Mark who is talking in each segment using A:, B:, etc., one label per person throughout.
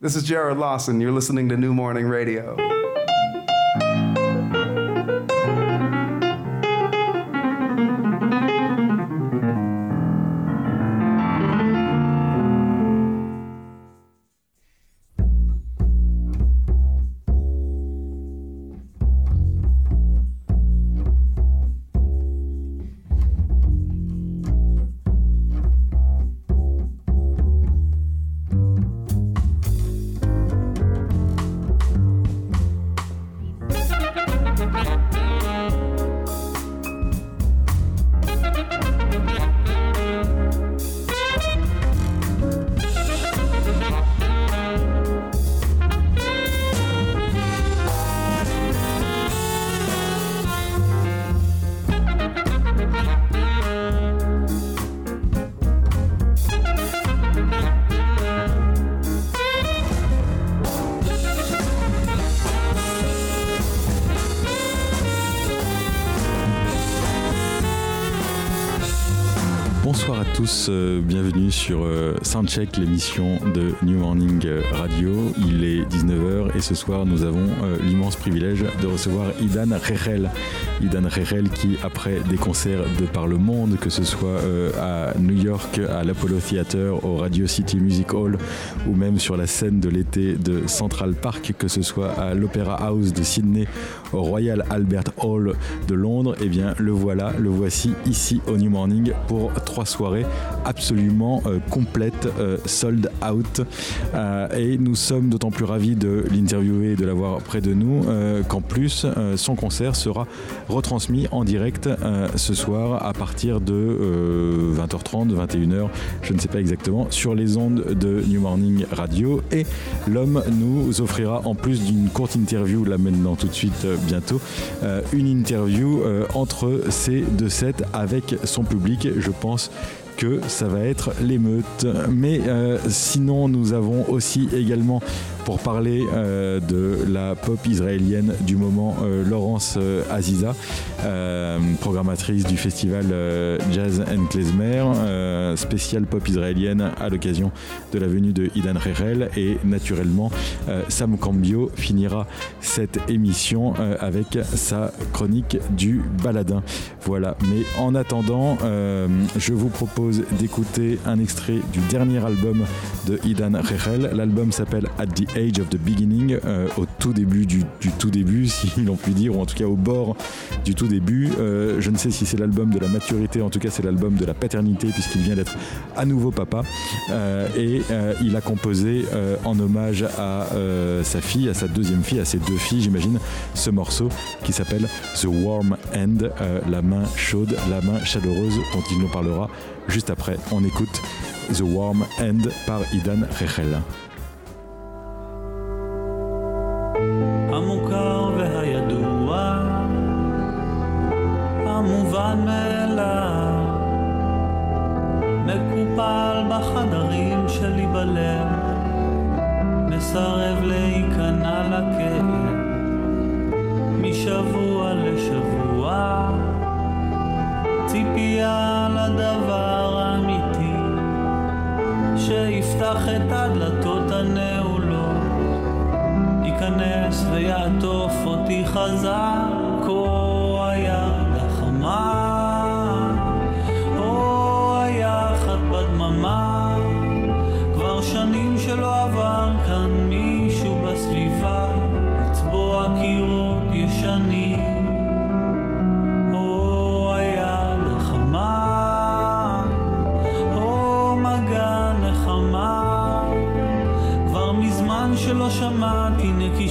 A: This is Jared Lawson. You're listening to New Morning Radio.
B: So. Bienvenue sur euh, Soundcheck, l'émission de New Morning Radio. Il est 19h et ce soir nous avons euh, l'immense privilège de recevoir Idan Rechel. Idan Rechel qui, après des concerts de par le monde, que ce soit à New York, à l'Apollo Theater, au Radio City Music Hall ou même sur la scène de l'été de Central Park, que ce soit à l'Opera House de Sydney, au Royal Albert Hall de Londres, eh bien le voilà, le voici ici au New Morning pour trois soirées absolument euh, complète, euh, sold out. Euh, et nous sommes d'autant plus ravis de l'interviewer et de l'avoir près de nous qu'en plus, son concert sera retransmis en direct ce soir à partir de 20h30, 21h, je ne sais pas exactement, sur les ondes de New Morning Radio. Et l'homme nous offrira, en plus d'une courte interview, là maintenant tout de suite bientôt, une interview entre ces deux sets avec son public. Je pense que ça va être l'émeute. Mais euh, sinon, nous avons aussi également pour parler euh, de la pop israélienne du moment, euh, Laurence Aziza, programmatrice du festival Jazz and Klezmer, spéciale pop israélienne à l'occasion de la venue de Idan Rerel. Et naturellement, Sam Cambio finira cette émission avec sa chronique du baladin. Voilà. Mais en attendant, je vous propose d'écouter un extrait du dernier album de Idan Rechel. L'album s'appelle At the Age of the Beginning, euh, au tout début du, tout début, si l'on peut dire, ou en tout cas au bord du tout début. Euh, je ne sais si c'est l'album de la maturité, en tout cas c'est l'album de la paternité, puisqu'il vient d'être à nouveau papa. Euh, et il a composé en hommage à sa fille, à sa deuxième fille, à ses deux filles, j'imagine, ce morceau qui s'appelle The Warm End, la main chaude, la main chaleureuse, dont il nous parlera Juste après, on écoute The Warm End par Idan Rechel.
C: המוכר והידוע, המובן מאליו, מקופל בחדרים שלי בלב, מסרב להיכנע לכאב, משבוע לשבוע. ציפייה לדבר האמיתי שיפתח את הדלתות הנעולות ייכנס ויעטוף אותי חזק כה היד החמה. או היחד בדממה. כבר שנים שלא עבר כאן מישהו בסביבה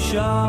C: shot.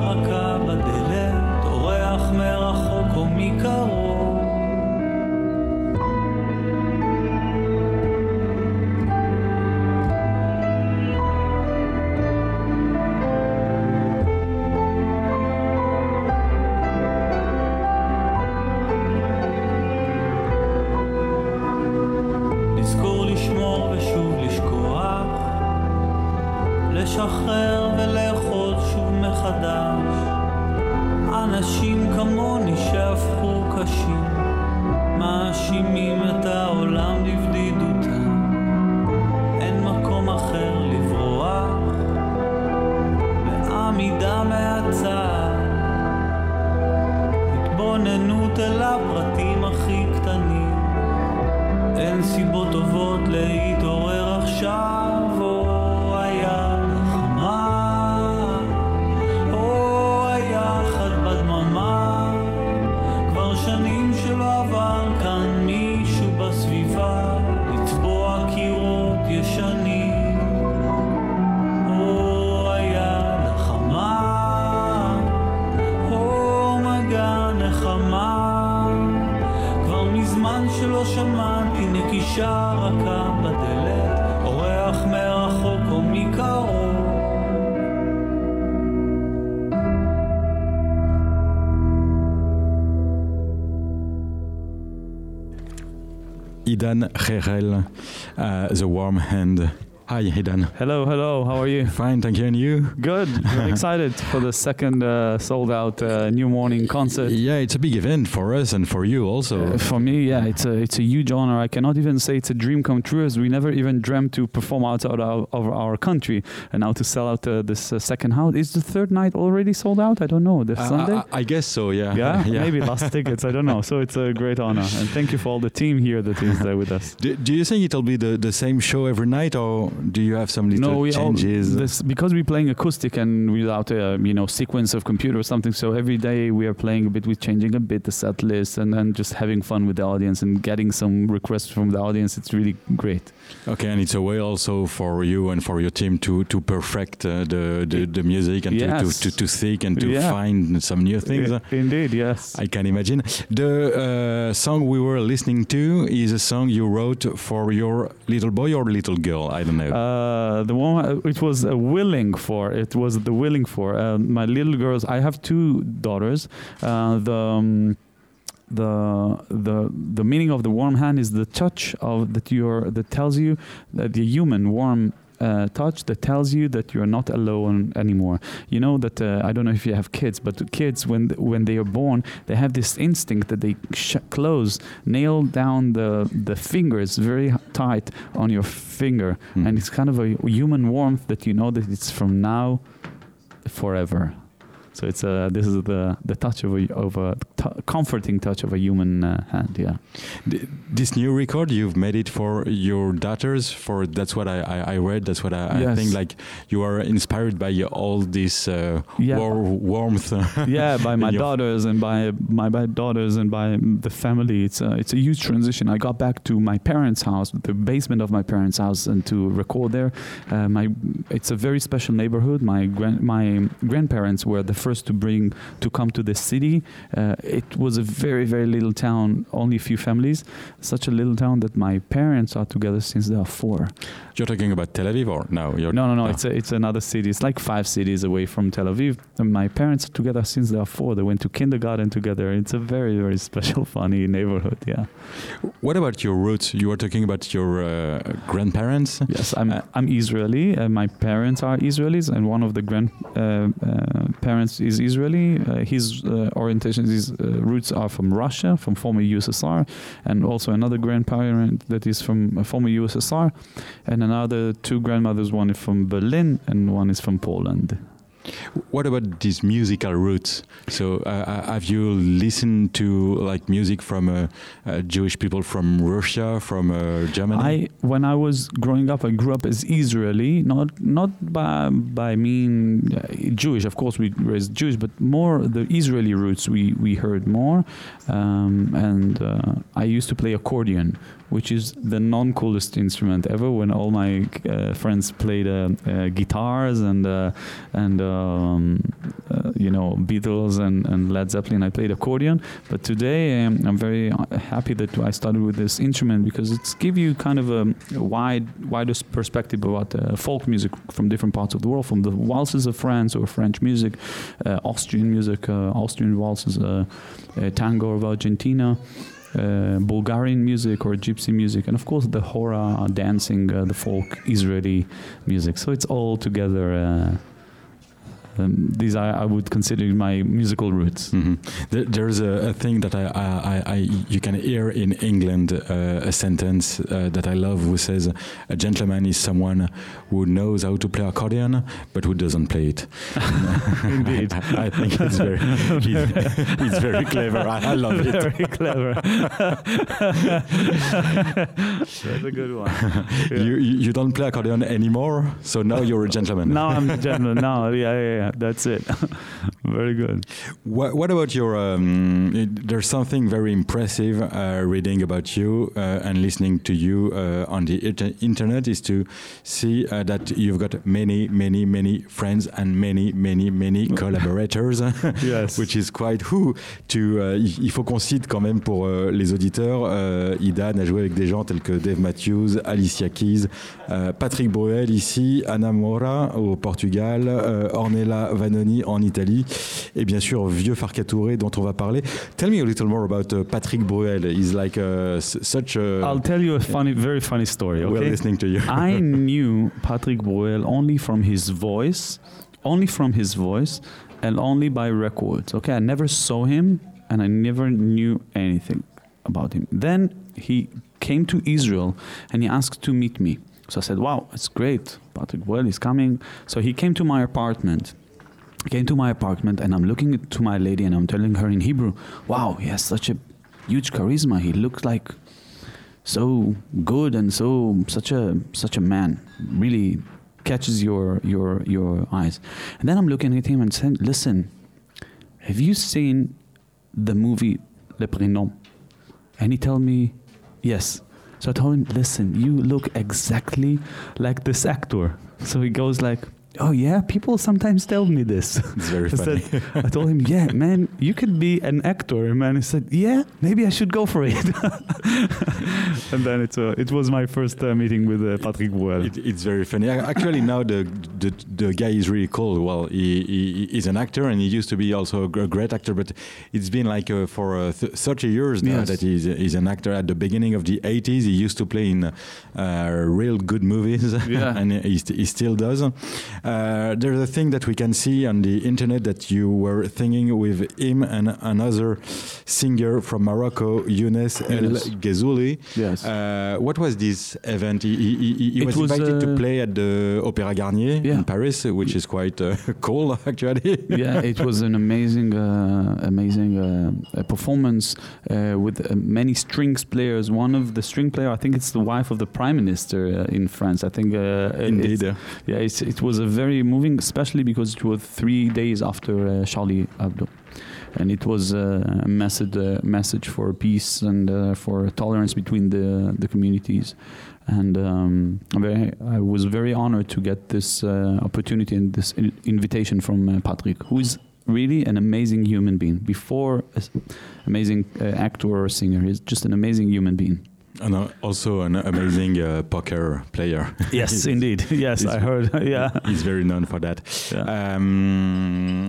B: Idan Gerel, uh, The Warm Hand. Hi, Idan.
D: Hello, hello. How are you?
B: Fine, thank you. And you?
D: Good. I'm excited for the second uh, sold out uh, New Morning concert.
B: Yeah, it's a big event for us and for you also.
D: Uh, for me, yeah, it's a it's a huge honor. I cannot even say it's a dream come true, as we never even dreamt to perform outside of, of our country, and now to sell out uh, this uh, second house. Is the third night already sold out? I don't know. The
B: Uh,
D: Sunday.
B: I, I guess so. Yeah.
D: yeah, maybe last tickets. I don't know. So it's a great honor, and thank you for all the team here that is there with us.
B: Do, do you think it'll be the, the same show every night, or do you have some little
D: no, we all, this because we're playing acoustic and without a you know sequence of computer or something. So every day we are playing a bit with changing a bit the set list and then just having fun with the audience and getting some requests from the audience. It's really great.
B: Okay, and it's a way also for you and for your team to to perfect uh, the, the the music and
D: Yes.
B: to, to, to think and to
D: Yeah.
B: find some new things.
D: Indeed, yes.
B: I can imagine. The uh, song we were listening to is a song you wrote for your little boy or little girl. I don't know.
D: Uh, the one uh, it was a willing for it was the willing for uh, my little girls. I have two daughters. Uh, the um, the the the meaning of the warm hand is the touch of that you're that tells you that the human warm uh, touch that tells you that you're not alone anymore. You know that uh, I don't know if you have kids, but kids when when they are born, they have this instinct that they sh- close, nail down the the fingers very tight on your finger,
B: Hmm.
D: and it's kind of a human warmth that you know that it's from now forever. So it's a this is the the touch of a of a t- comforting touch of a human uh, hand. Yeah.
B: This new record you've made it for your daughters. For that's what I, I, I read. That's what I, I think. Like you are inspired by all this uh,
D: Yeah.
B: war, warmth.
D: yeah, by my daughters and by my, my daughters and by the family. It's a it's a huge transition. I got back to my parents' house, the basement of my parents' house, and to record there. Uh, my it's a very special neighborhood. My grand my grandparents were the first to bring to come to the city. Uh, it was a very very little town, only a few families. Such a little town that my parents are together since they are four.
B: You're talking about Tel Aviv or no? You're
D: No, no, no.
B: Ah.
D: It's a, it's another city. It's like five cities away from Tel Aviv. And my parents are together since they are four. They went to kindergarten together. It's a very, very special, funny neighborhood. Yeah.
B: What about your roots? You were talking about your uh, grandparents.
D: Yes, I'm
B: Uh,
D: I'm Israeli. Uh, my parents are Israelis, and one of the grand is Israeli. Uh, his uh, orientation, his uh, roots are from Russia, from former USSR, and also another grandparent that is from uh, former USSR, and another two grandmothers. One is from Berlin, and one is from Poland.
B: What about these musical roots? So, uh, uh, have you listened to like music from uh, uh, Jewish people from Russia, from uh, Germany?
D: I when I was growing up, I grew up as Israeli, not not by by mean uh, Jewish. Of course, we raised Jewish, but more the Israeli roots we we heard more. Um, and I used to play accordion, which is the non-coolest instrument ever. When all my uh, friends played uh, uh, guitars and uh, and um, uh, you know Beatles and, and Led Zeppelin, I played accordion. But today um, I'm very uh, happy that I started with this instrument because it's give you kind of a wide, wider perspective about folk music from different parts of the world, from the waltzes of France or French music, Austrian music, Austrian waltzes, tango of Argentina. Uh, Bulgarian music or gypsy music, and of course the hora dancing, uh, the folk Israeli music. So it's all together. Um, these are, I would consider my musical roots.
B: Mhm. There's a, a thing that I, I, I, I you can hear in England uh, a sentence uh, that I love, who says, "A gentleman is someone who knows how to play accordion, but who doesn't play it."
D: Indeed.
B: I, I think it's very, it's very clever. I, I love it.
D: Very clever. That's a good one. Yeah.
B: You, you you don't play accordion anymore, so now you're a gentleman.
D: Now I'm the gentleman. Now, yeah, yeah, yeah. That's it. Very good.
B: What, what about your? Um, it, there's something very impressive uh, reading about you uh, and listening to you uh, on the inter- internet is to see uh, that you've got many, many, many friends and many, many, many collaborators.
D: Yes.
B: Which is quite who. To, euh, il faut qu'on cite quand même pour euh, les auditeurs. euh, Idan a joué avec des gens tels que Dave Matthews, Alicia Keys, euh, Patrick Bruel ici, Anna Moura au Portugal, Ornella Nicolas Vanoni en Italie et bien sûr Vieux Farcatouré dont on va parler. Tell me a little more about uh, Patrick Bruel. He's like uh, such a.
D: I'll tell you a funny, very funny story. Okay?
B: We're listening to you.
D: I knew Patrick Bruel only from his voice, only from his voice, and only by records. Okay, I never saw him, and I never knew anything about him. Then he came to Israel, and he asked to meet me. So I said, "Wow, it's great. Patrick Bruel is coming." So he came to my apartment. Came to my apartment, and I'm looking to my lady, and I'm telling her in Hebrew, "Wow, he has such a huge charisma. He looks like." so good and so such a such a man really catches your your your eyes and then i'm looking at him and saying listen have you seen the movie le prénom and he told me yes so i told him listen you look exactly like this actor so he goes like oh yeah people sometimes tell me this
B: It's very
D: I
B: funny.
D: said, I told him, yeah, man, you could be an actor. And man, he said, yeah, maybe I should go for it. and then it, uh, it was my first uh, meeting with uh, Patrick Bruel.
B: It, it's very funny. Actually, now the, the the guy is really cool. Well, he, he he's an actor, and he used to be also a great actor. But it's been like uh, for uh, th- 30 years now
D: Yes.
B: that he's he's an actor. At the beginning of the 80s, he used to play in uh, real good movies,
D: Yeah.
B: and he, st- he still does. Uh, there's a thing that we can see on the internet that you were singing with him and another singer from Morocco, Younes El
D: Yes.
B: Ghezouli.
D: Yes.
B: Uh, what was this event? He, he, he, he was,
D: was,
B: invited to
D: uh,
B: play at the Opéra Garnier
D: Yeah.
B: in Paris, which is quite uh, cool, actually.
D: yeah, it was an amazing, uh, amazing performance uh, with uh, many strings players. One of the string player, I think it's the wife of the prime minister uh, in France. I think uh,
B: Indeed.
D: it's- Yeah, it's, it was a very moving, especially because it was three days after uh, Charlie Hebdo. And it was uh, a message, uh, message for peace and for tolerance between the, the communities. And um, very, I was very honored to get this opportunity and this in- invitation from Patrick, who is really an amazing human being. Before amazing uh, actor or singer, he's just an amazing human being.
B: And uh, also an amazing uh, poker player.
D: Yes, indeed. Yes, I heard. yeah.
B: He's very known for that.
D: Yeah.
B: Um,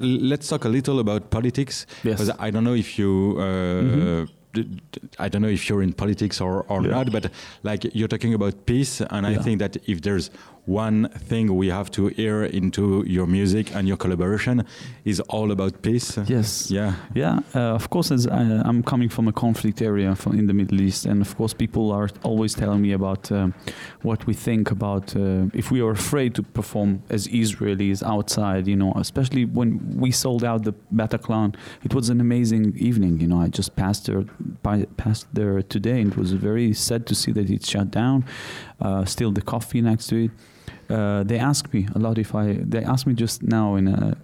B: let's talk a little about politics.
D: Yes.
B: Because I don't know if you. Uh,
D: Mhm.
B: d- I don't know if you're in politics or, or
D: Yeah.
B: not, but like you're talking about peace, and I
D: Yeah.
B: think that if there's one thing we have to hear into your music and your collaboration is all about peace.
D: Yes.
B: Yeah.
D: Yeah, uh, of course, as I, I'm coming from a conflict area from in the Middle East, and of course, people are always telling me about um, what we think about uh, if we are afraid to perform as Israelis outside, you know, especially when we sold out the Bataclan. It was an amazing evening, you know. I just passed there, by, passed there today, and it was very sad to see that it's shut down. Uh, still, the coffee next to it. Uh, they asked me a lot if I. They asked me just now in a,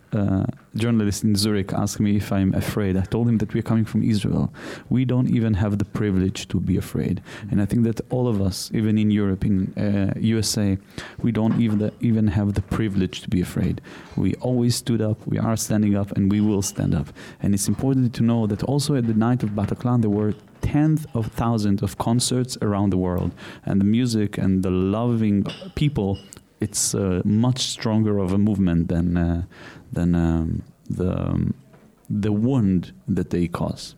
D: journalist in Zurich asked me if I'm afraid. I told him that we're coming from Israel. We don't even have the privilege to be afraid, and I think that all of us, even in Europe, in uh, USA, we don't even even have the privilege to be afraid. We always stood up. We are standing up, and we will stand up. And it's important to know that also at the night of Bataclan there were tens of thousands of concerts around the world, and the music and the loving people it's uh, much stronger of a movement than uh, than um, the um, the wound that they cause.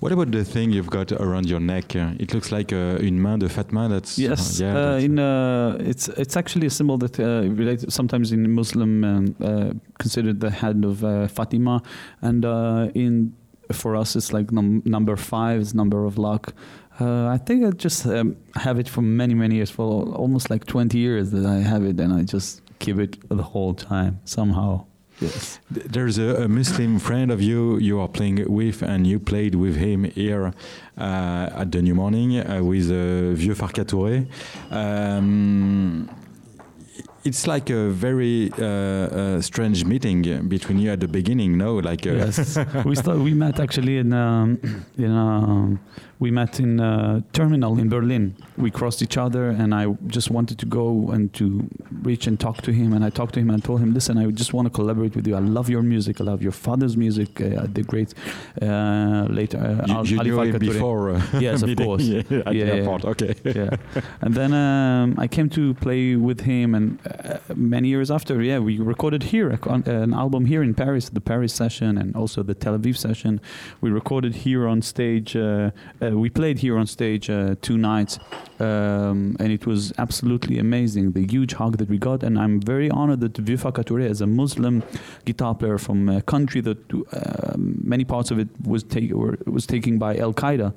B: What about the thing you've got around your neck? Uh, It looks like uh, une main de Fatma. That's
D: Yes,
B: yeah.
D: uh,
B: that's-
D: in uh, it's it's actually a symbol that uh, related sometimes in Muslim um, uh, considered the hand of uh, Fatima, and uh, in for us it's like num- number five is number of luck. Uh, I think I just um, have it for many many years, for almost like twenty years that I have it, and I just keep it the whole time somehow. Yes.
B: There's a, a Muslim friend of you you are playing with, and you played with him here uh, at the New Morning uh, with uh, Vieux Farcatouré. Um, it's like a very uh, uh, strange meeting between you at the beginning, no? Like, uh,
D: yes, we start, we met actually in um, in um, we met in a terminal in Berlin. We crossed each other, and I just wanted to go and to reach and talk to him. And I talked to him and told him, "Listen, I just want to collaborate with you. I love your music. I love your father's music. Uh, the great uh, later uh,
B: You, you
D: Ali
B: knew
D: Farka
B: it before. Uh,
D: Yes, of course.
B: Yeah, at the
D: Yeah, yeah.
B: airport. Okay.
D: yeah. And then um, I came to play with him, and uh, many years after, yeah, we recorded here con- an album here in Paris, the Paris session, and also the Tel Aviv session. We recorded here on stage. Uh, uh, we played here on stage uh, two nights, um, and it was absolutely amazing. The huge hug that we got, and I'm very honored that Vieux Farka Touré, as a Muslim guitar player from a country that uh, many parts of it was take was taken by Al Qaeda.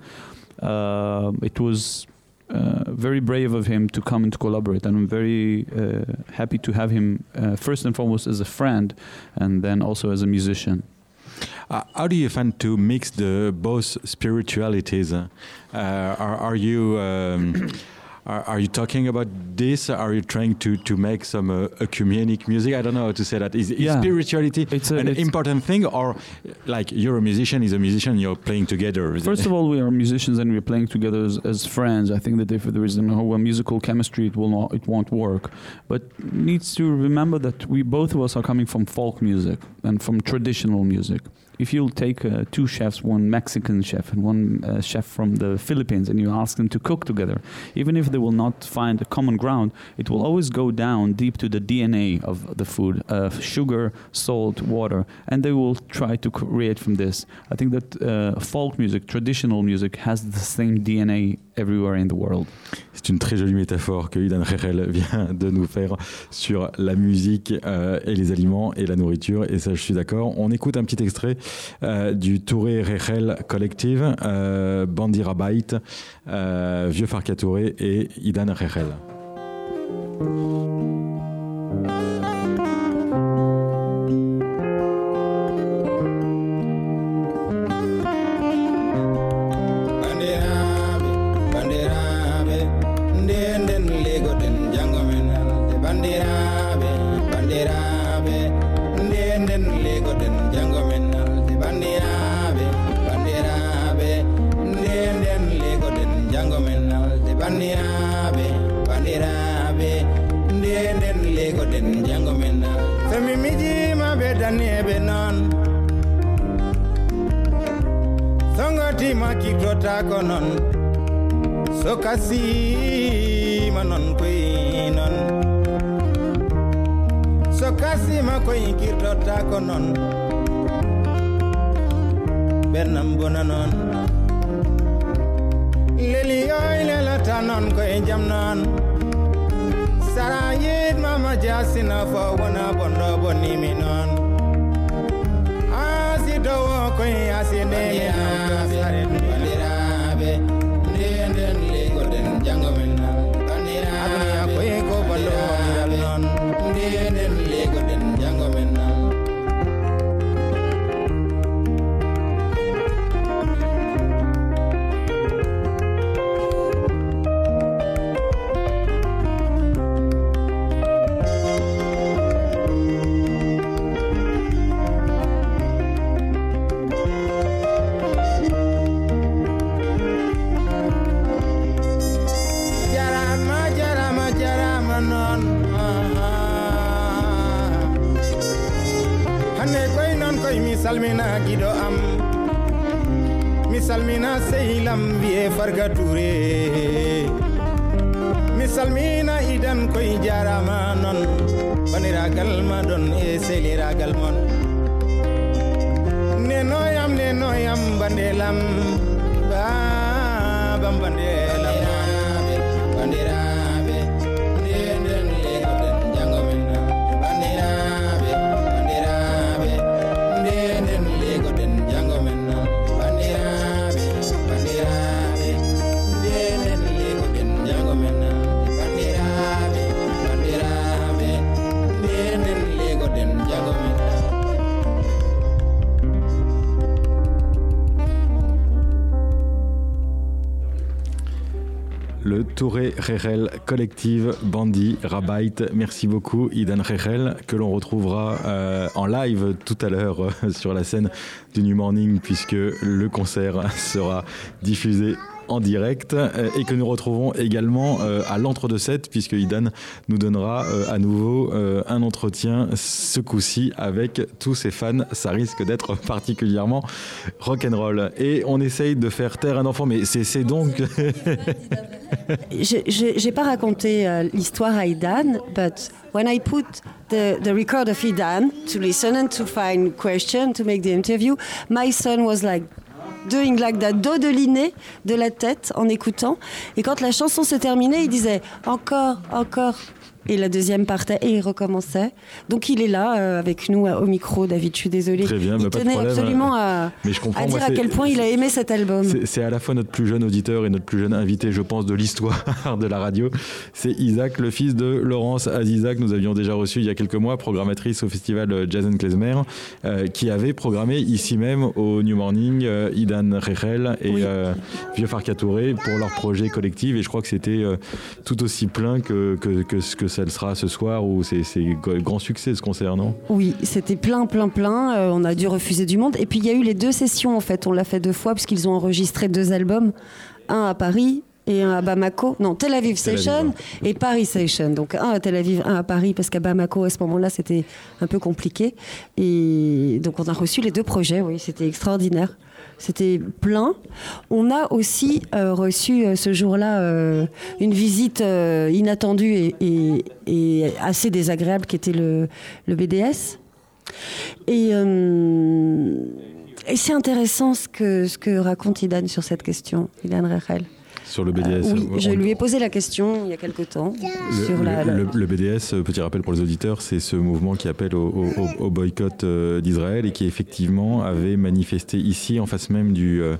D: Uh, it was uh, very brave of him to come and to collaborate, and I'm very uh, happy to have him uh, first and foremost as a friend, and then also as a musician.
B: Uh, how do you find to mix the both spiritualities? Uh, are, are you um, are, are you talking about this? Are you trying to to make some uh, ecumenic music? I don't know how to say that. Is, is
D: Yeah.
B: spirituality
D: It's a-
B: an
D: it's-
B: important thing, or like you're a musician, is a musician, you're playing together?
D: First of all, we are musicians and we're playing together as, as friends. I think that if there is no musical chemistry, it will not, it won't work. But needs to remember that we both of us are coming from folk music and from traditional music. If you'll take uh, two chefs, one Mexican chef and one uh, chef from the Philippines, and you ask them to cook together, even if they will not find a common ground, it will always go down deep to the DNA of the food, uh, sugar, salt, water, and they will try to create from this. I think that uh, folk music, traditional music, has the same DNA everywhere in the world.
B: C'est une très jolie métaphore que Idan Rechel vient de nous faire sur la musique euh, et les aliments et la nourriture. Et ça, je suis d'accord. On écoute un petit extrait euh, du Touré Rechel Collective, euh, Bandira euh, Vieux Farka Touré et Idan Rechel.
E: nden legoɗen jango men so mi mijima ɓe daneɓe noon sogotima kiftotako noon sokasima noon koye noon sokasima koye kirtotako noon ɓernam bona noon leliyoy lelata noon koye jam noon Sara yid mama jasina for wana bondo boni minon. Asi do ko asi ne ya sehlam wi'e farga toure mi salmina idan koye jarama noon baniragal ma ɗon e sehliragal mon nenoyam nenoyam bandelam
B: Touré Rechel, Collective, Bandi, Rabait. Merci beaucoup, Idan Rechel, que l'on retrouvera euh, en live tout à l'heure euh, sur la scène du New Morning, puisque le concert sera diffusé en direct euh, et que nous retrouvons également euh, à l'entre-deux-sept puisque Idan nous donnera euh, à nouveau un entretien ce coup-ci avec tous ses fans. Ça risque d'être particulièrement rock'n'roll. Et on essaye de faire taire un enfant, mais c'est donc...
F: J'ai pas raconté l'histoire à Idan, but when I put the, the record of Idan to listen and to find question to make the interview, my son was like doing like that, dodeliné de la tête en écoutant. Et quand la chanson se terminait, il disait encore, encore. Et la deuxième partait et il recommençait. Donc il est là euh, avec nous au micro, David. Je suis désolée.
B: Très bien,
F: il
B: bah,
F: tenait absolument à,
B: Mais je comprends,
F: à dire
B: moi,
F: à quel point il a aimé cet album.
B: C'est à la fois notre plus jeune auditeur et notre plus jeune invité, je pense, de l'histoire de la radio. C'est Isaac, le fils de Laurence Azizac. Nous avions déjà reçu il y a quelques mois, programmatrice au festival Jason Klezmer, euh, qui avait programmé ici même au New Morning euh, Idan Rechel et
F: Oui.
B: euh, Vieux Farcatouré pour leur projet collectif. Et je crois que c'était euh, tout aussi plein que, que, que ce que ça le sera ce soir, où c'est grand succès ce concert, non?
F: Oui, c'était plein, plein, plein. Euh, on a dû refuser du monde. Et puis il y a eu les deux sessions en fait. On l'a fait deux fois puisqu'ils ont enregistré deux albums, un à Paris et un à Bamako. Non, Tel Aviv Session et Paris Session. Donc un à Tel Aviv, un à Paris parce qu'à Bamako à ce moment-là c'était un peu compliqué. Et donc on a reçu les deux projets. Oui, c'était extraordinaire. C'était plein. On a aussi euh, reçu euh, ce jour-là euh, une visite inattendue et, assez désagréable qui était le, BDS. Et, c'est intéressant ce que, ce que raconte Idan sur cette question, Idan Rechel.
B: Sur le BDS
F: oui, je
B: on-
F: lui ai posé la question il y a quelque temps.
B: Le,
F: sur la,
B: le- le- le BDS, euh, petit rappel pour les auditeurs, c'est ce mouvement qui appelle au, au- au boycott euh, d'Israël et qui effectivement avait manifesté ici en face même du, euh,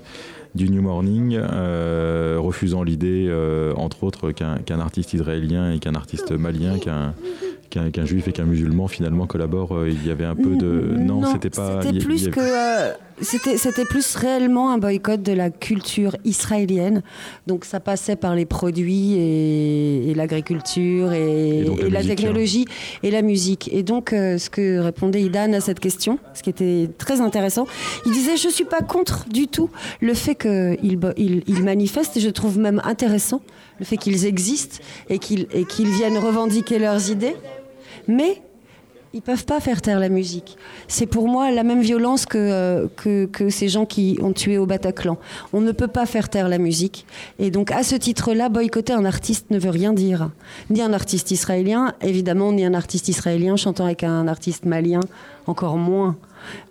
B: du New Morning, euh, refusant l'idée, euh, entre autres, qu'un qu'un artiste israélien et qu'un artiste malien, qu'un qu'un juif et qu'un musulman finalement collaborent. Euh, Il y avait un peu de... Non, c'était pas...
F: C'était plus
B: avait-
F: euh, c'était, plus réellement un boycott de la culture israélienne. Donc ça passait par les produits et, l'agriculture et,
B: Et donc la
F: et la
B: musique, hein.
F: technologie et la musique. Et donc euh, ce que répondait Idan à cette question, ce qui était très intéressant, il disait Je suis pas contre du tout le fait qu'ils manifestent et je trouve même intéressant le fait qu'ils existent et qu'ils, et qu'ils viennent revendiquer leurs idées. Mais ils peuvent pas faire taire la musique. C'est pour moi la même violence que, euh, que, que ces gens qui ont tué au Bataclan. On ne peut pas faire taire la musique. Et donc, à ce titre-là, boycotter un artiste ne veut rien dire. Ni un artiste israélien, évidemment, ni un artiste israélien chantant avec un artiste malien, encore moins.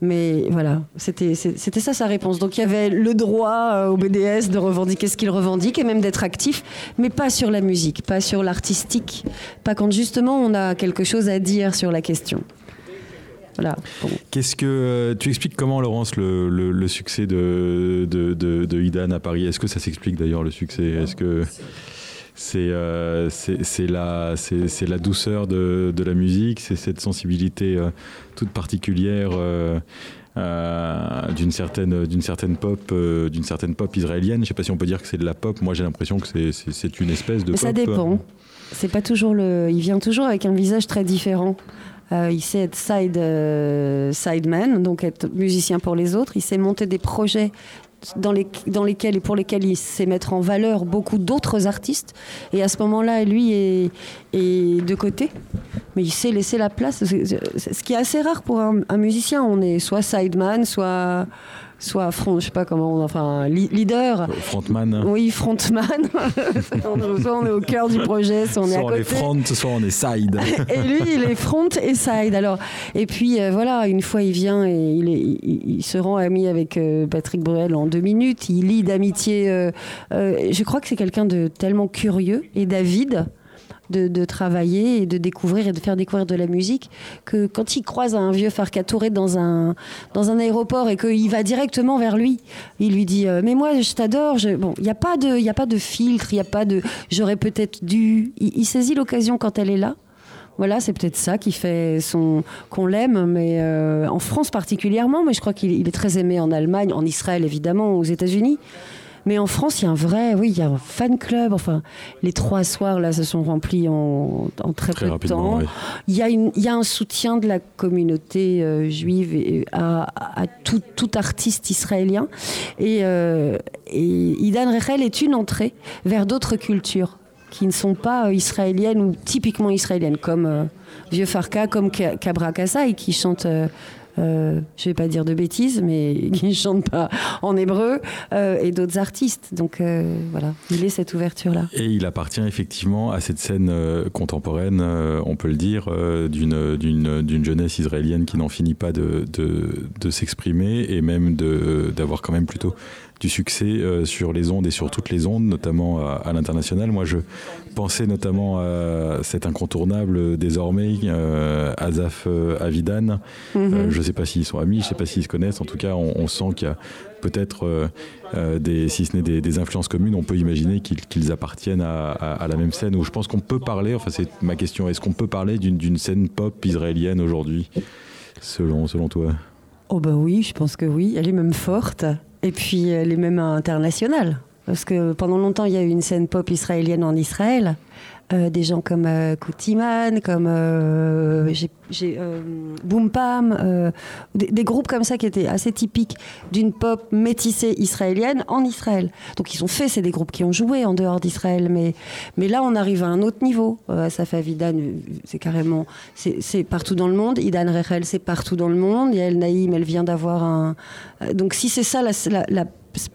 F: Mais voilà, c'était ça sa réponse. Donc il y avait le droit euh, au BDS de revendiquer ce qu'il revendique et même d'être actif, mais pas sur la musique, pas sur l'artistique, pas quand justement on a quelque chose à dire sur la question. Voilà.
B: Qu'est-ce que euh, tu expliques comment Laurence le, le- le succès de, de, de, de Idan à Paris? Est-ce que ça s'explique d'ailleurs le succès? Est-ce que c'est euh, la la douceur de, de la musique, c'est cette sensibilité euh, toute particulière euh, euh, d'une certaine certaine pop d'une certaine pop israélienne. Je sais pas si on peut dire que c'est de la pop. Moi j'ai l'impression que c'est- une espèce de
F: Mais
B: pop.
F: ça dépend. C'est pas toujours le. Il vient toujours avec un visage très différent. Euh, il sait être side, euh, sideman, donc être musicien pour les autres. Il sait monter des projets dans, les, dans lesquels et pour lesquels il sait mettre en valeur beaucoup d'autres artistes. Et à ce moment-là, lui est, de côté. Mais il sait laisser la place. Ce qui est assez rare pour un musicien. On est soit sideman, soit, soit front, je sais pas comment, on- enfin, leader.
B: Frontman.
F: Oui, frontman. soit on est au cœur du projet, soit on est à
B: Soit on est
F: côté.
B: front, soit on est side.
F: Et lui, il est front et side. Alors, et puis euh, voilà, une fois il vient et il, est- il- il se rend ami avec euh, Patrick Bruel en deux minutes. Il lit d'amitié. euh, euh, je crois que c'est quelqu'un de tellement curieux et d'avide. De, travailler et de découvrir et de faire découvrir de la musique que quand il croise un vieux Farcatouré dans un, dans un aéroport et qu'il va directement vers lui, il lui dit euh, Mais moi, je t'adore. Bon, il n'y a, pas de- y a pas de filtre, il n'y a pas de J'aurais peut-être dû. Il, saisit l'occasion quand elle est là. Voilà, c'est peut-être ça qui fait son qu'on l'aime, mais euh, en France particulièrement. Mais je crois qu'il il est très aimé en Allemagne, en Israël évidemment, aux États-Unis. Mais en France, il y a un vrai, oui, il y a un fan club. Enfin, les trois soirs là se sont remplis en, en très,
B: Très
F: peu de temps.
B: oui.
F: Il y, a une- il y a un soutien de la communauté euh, juive et- à, à tout, tout artiste israélien. Et, euh, et Idan Rechel est une entrée vers d'autres cultures qui ne sont pas euh, israéliennes ou typiquement israéliennes, comme euh, Vieux Farka, comme Ka- Kabra Kassai, qui chante. Euh, je vais pas dire de bêtises, mais qui ne chante pas en hébreu, euh, et d'autres artistes. Donc euh, voilà, il est cette ouverture-là.
B: Et il appartient effectivement à cette scène euh, contemporaine, on peut le dire, d'une, jeunesse israélienne qui n'en finit pas de, de, de s'exprimer et même d'avoir quand même plutôt du succès euh, sur les ondes et sur toutes les ondes, notamment à, à l'international. Moi, je pensais notamment à cet incontournable euh, désormais, euh, Azaf Avidan. Euh, je ne sais pas s'ils sont amis, je ne sais pas s'ils se connaissent. En tout cas, on, on sent qu'il y a peut-être, euh, euh, des, si ce n'est des, des influences communes, on peut imaginer qu'ils appartiennent à, à- à la même scène. Où je pense qu'on peut parler, enfin c'est ma question, est-ce qu'on peut parler d'une d'une scène pop israélienne aujourd'hui, selon, selon toi?
F: Oh bah oui, je pense que oui. Elle est même forte. Et puis elle est même internationale. Parce que pendant longtemps, il y a eu une scène pop israélienne en Israël. Euh, des gens comme euh, Koutiman, comme euh, j'ai, euh, Boom Pam, euh, des, des groupes comme ça qui étaient assez typiques d'une pop métissée israélienne en Israël. Donc ils ont fait, c'est des groupes qui ont joué en dehors d'Israël, mais, mais là on arrive à un autre niveau. Euh, Asaf Avidan, euh, c'est carrément, c'est partout dans le monde. Idan Rechel, c'est partout dans le monde. Yael Naïm, elle vient d'avoir un. Donc si c'est ça la, la- la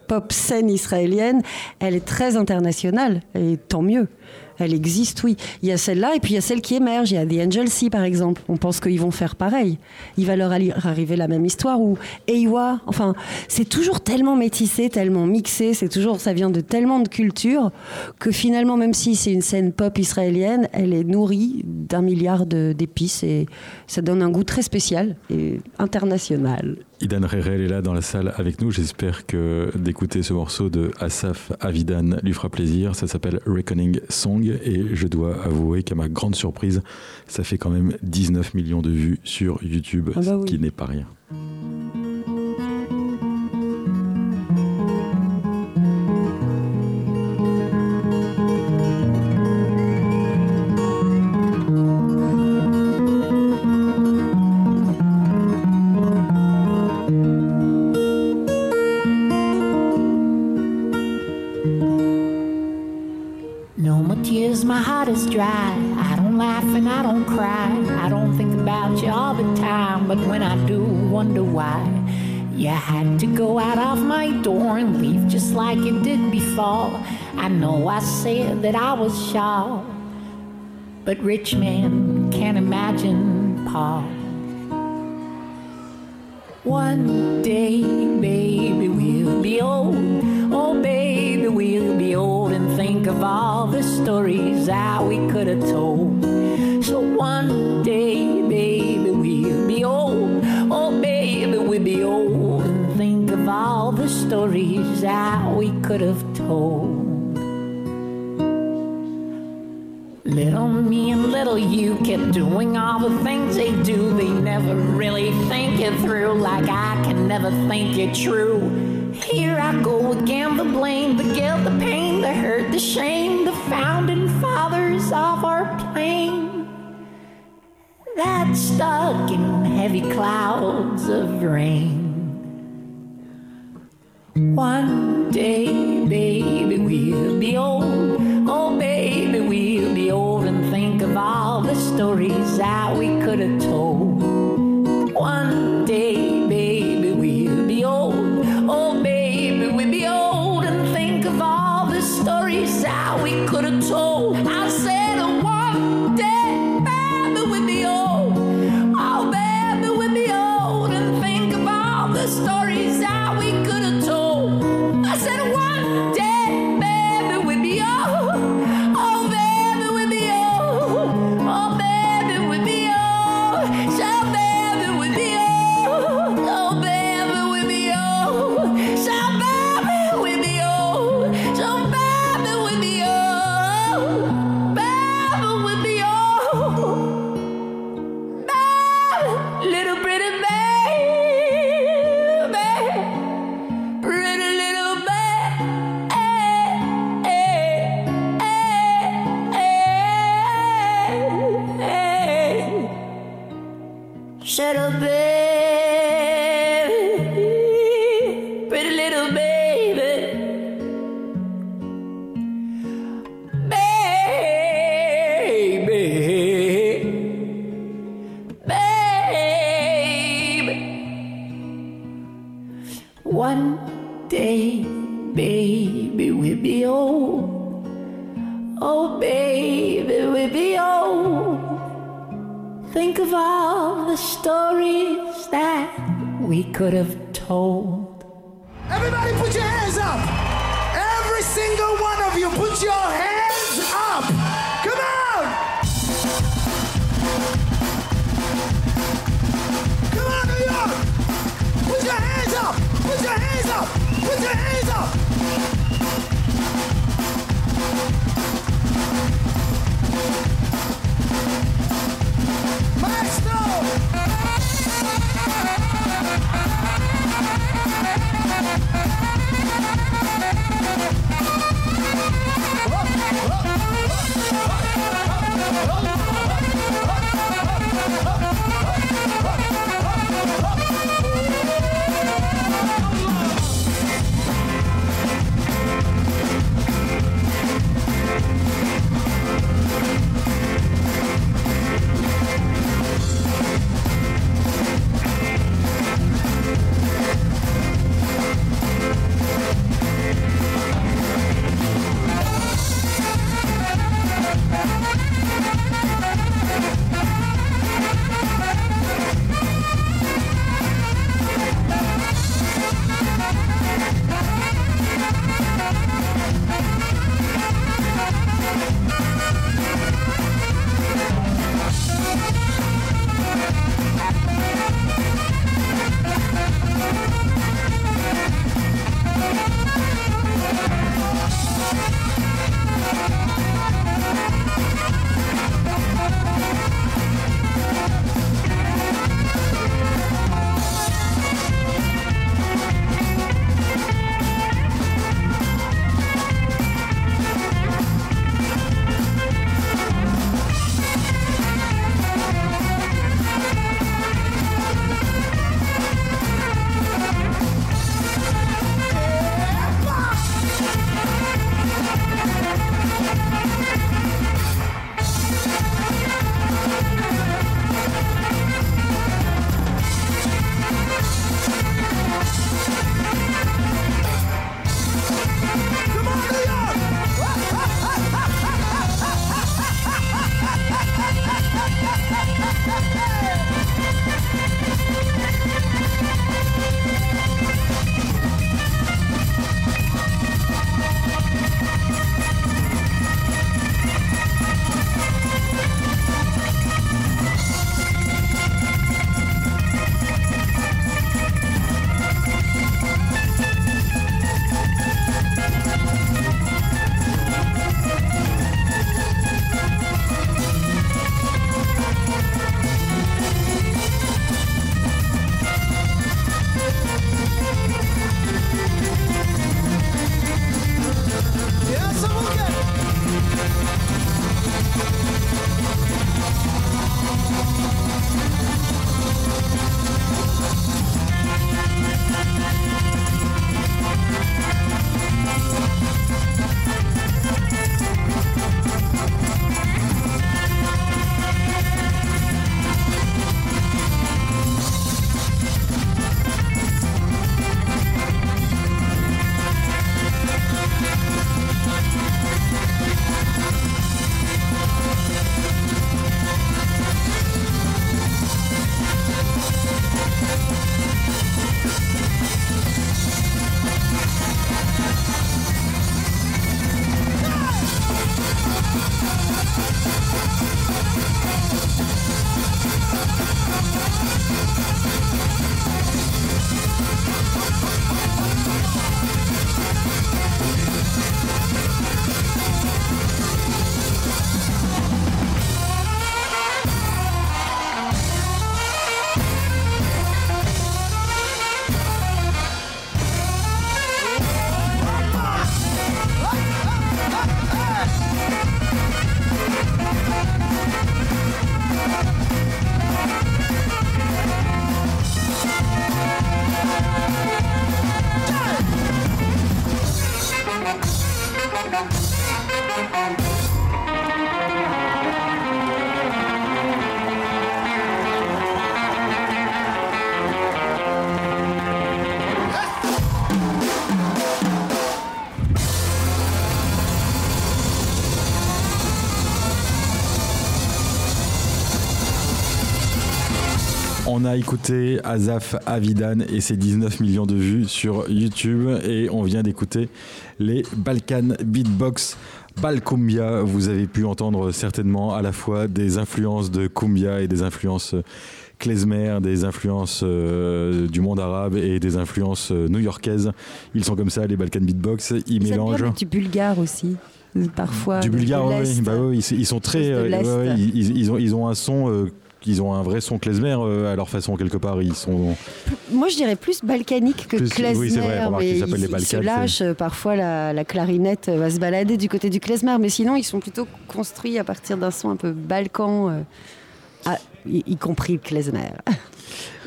F: pop scène israélienne, elle est très internationale, et tant mieux. Elle existe, oui. Il y a celle-là, et puis il y a celle qui émerge. Il y a The Angel Sea, par exemple. On pense qu'ils vont faire pareil. Il va leur arriver la même histoire. Ou Eiwa. Enfin, c'est toujours tellement métissé, tellement mixé. C'est toujours, ça vient de tellement de cultures que finalement, même si c'est une scène pop israélienne, elle est nourrie d'un milliard d'épices et ça donne un goût très spécial et international.
B: Idan Rerel est là dans la salle avec nous. J'espère que d'écouter ce morceau de Asaf Avidan lui fera plaisir. Ça s'appelle Reckoning Song et je dois avouer qu'à ma grande surprise, ça fait quand même 19 millions de vues sur YouTube,
F: Ah bah
B: ce qui n'est pas rien.
G: No more tears, my heart is dry. I don't laugh and I don't cry. I don't think about you all the time, but when I do, wonder why. You had to go out of my door and leave just like you did before. I know I said that I was shy, but rich men can't imagine Paul. One day, baby, we'll be old. Oh, baby, we'll be old of all the stories that we could have told. So one day, baby, we'll be old. Oh, baby, we'll be old and think of all the stories that we could have told. Little me and little you kept doing all the things they do. They never really think it through, like I can never think it true. Here I go again, the blame, the guilt, the pain, the hurt, the shame, the founding fathers of our plane. That's stuck in heavy clouds of rain. One day, baby, we'll be old. Oh, baby, we'll be old and think of all the stories that we could have
B: écouté Azaf Avidan et ses 19 millions de vues sur YouTube et on vient d'écouter les Balkan Beatbox Balkumbia. Vous avez pu entendre certainement à la fois des influences de Kumbia et des influences klezmer, des influences euh, du monde arabe et des influences euh, new-yorkaises. Ils sont comme ça, les Balkan Beatbox. Ils,
F: Ils bien
B: mélangent.
F: du bulgare aussi, parfois.
B: Du bulgare, bah ouais, ils, ils sont très. Euh, ouais, ils ont, ils ont un son. Euh, ils ont un vrai son klezmer euh, à leur façon quelque part. Ils sont.
F: Moi, je dirais plus balkanique que
B: Plus-
F: klezmer,
B: oui, c'est vrai, remarque,
F: mais
B: ils s'appellent les
F: ils,
B: Balkans,
F: se lâchent. Parfois, la, la clarinette euh, va se balader du côté du klezmer, mais sinon, ils sont plutôt construits à partir d'un son un peu balkan, euh, y, compris le klezmer.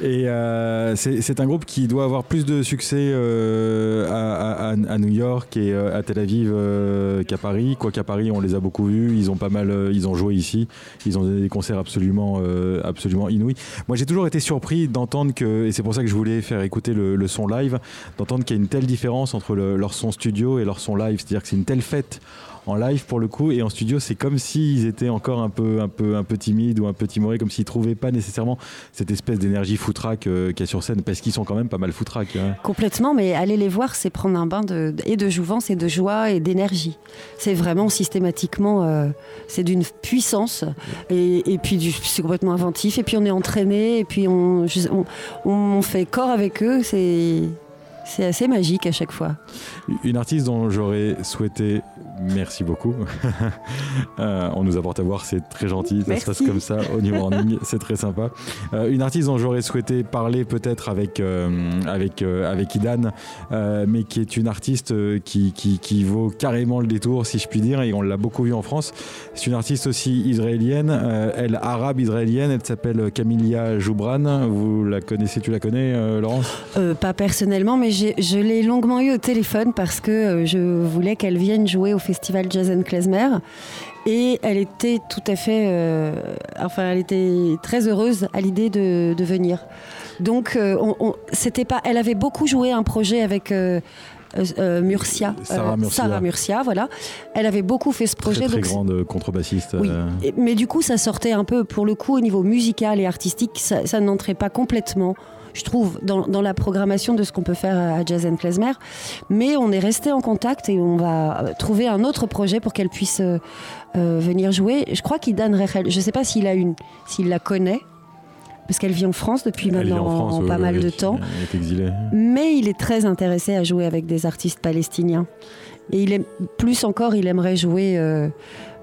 B: Et euh, c'est un groupe qui doit avoir plus de succès euh, à, New York et euh, à Tel Aviv qu'à Paris. Quoi qu'à Paris, on les a beaucoup vus. Ils ont pas mal, ils ont joué ici. Ils ont donné des concerts absolument, absolument inouïs. Moi, j'ai toujours été surpris d'entendre que, et c'est pour ça que je voulais faire écouter le, son live, d'entendre qu'il y a une telle différence entre le- leur son studio et leur son live. C'est-à-dire que c'est une telle fête en live pour le coup et en studio c'est comme s'ils étaient encore un peu un peu un peu timides ou un peu timorés comme s'ils trouvaient pas nécessairement cette espèce d'énergie foutraque euh, qu'il y a sur scène parce qu'ils sont quand même pas mal foutraques hein.
F: Complètement, mais aller les voir, c'est prendre un bain de, et de jouvence et de joie et d'énergie. C'est vraiment systématiquement, euh, c'est d'une puissance et, et puis c'est complètement inventif. Et puis on est entraîné et puis on, on fait corps avec eux. C'est c'est assez magique à chaque fois.
B: une artiste dont j'aurais souhaité merci beaucoup. Euh, on nous apporte à voir c'est très gentil ça se passe comme ça au New Morning c'est très sympa. Euh, une artiste dont j'aurais souhaité parler peut-être avec euh, avec avec Idan mais qui est une artiste qui, qui, qui vaut carrément le détour si je puis dire et on l'a beaucoup vu en France. C'est une artiste aussi israélienne elle arabe israélienne elle s'appelle Camilia Joubran. Vous la connaissez tu la connais Laurence?
F: Pas personnellement, mais je l'ai longuement eu au téléphone parce que je voulais qu'elle vienne jouer au festival Jazz and Klezmer. Et elle était tout à fait. euh, enfin, elle était très heureuse à l'idée de, de venir. Donc, euh, on- on- c'était pas. Elle avait beaucoup joué un projet avec. euh, Murcia,
B: Sarah
F: euh,
B: Murcia.
F: Sarah Murcia, voilà. Elle avait beaucoup fait ce projet.
B: très très
F: donc
B: grande contrebassiste
F: oui,
B: euh,
F: mais du coup, ça sortait un peu, pour le coup, au niveau musical et artistique, ça, ça n'entrait pas complètement, je trouve, dans, dans la programmation de ce qu'on peut faire à Jazz and Klezmer. Mais on est resté en contact et on va euh, trouver un autre projet pour qu'elle puisse euh, euh, venir jouer. Je crois qu'Idan Rechel, je ne sais pas s'il a une, s'il la connaît, parce qu'elle vit en France depuis maintenant
B: en France, ouais,
F: pas mal de temps.
B: Est.
F: Mais il est très intéressé à jouer avec des artistes palestiniens. Et il aime, plus encore, il aimerait jouer euh,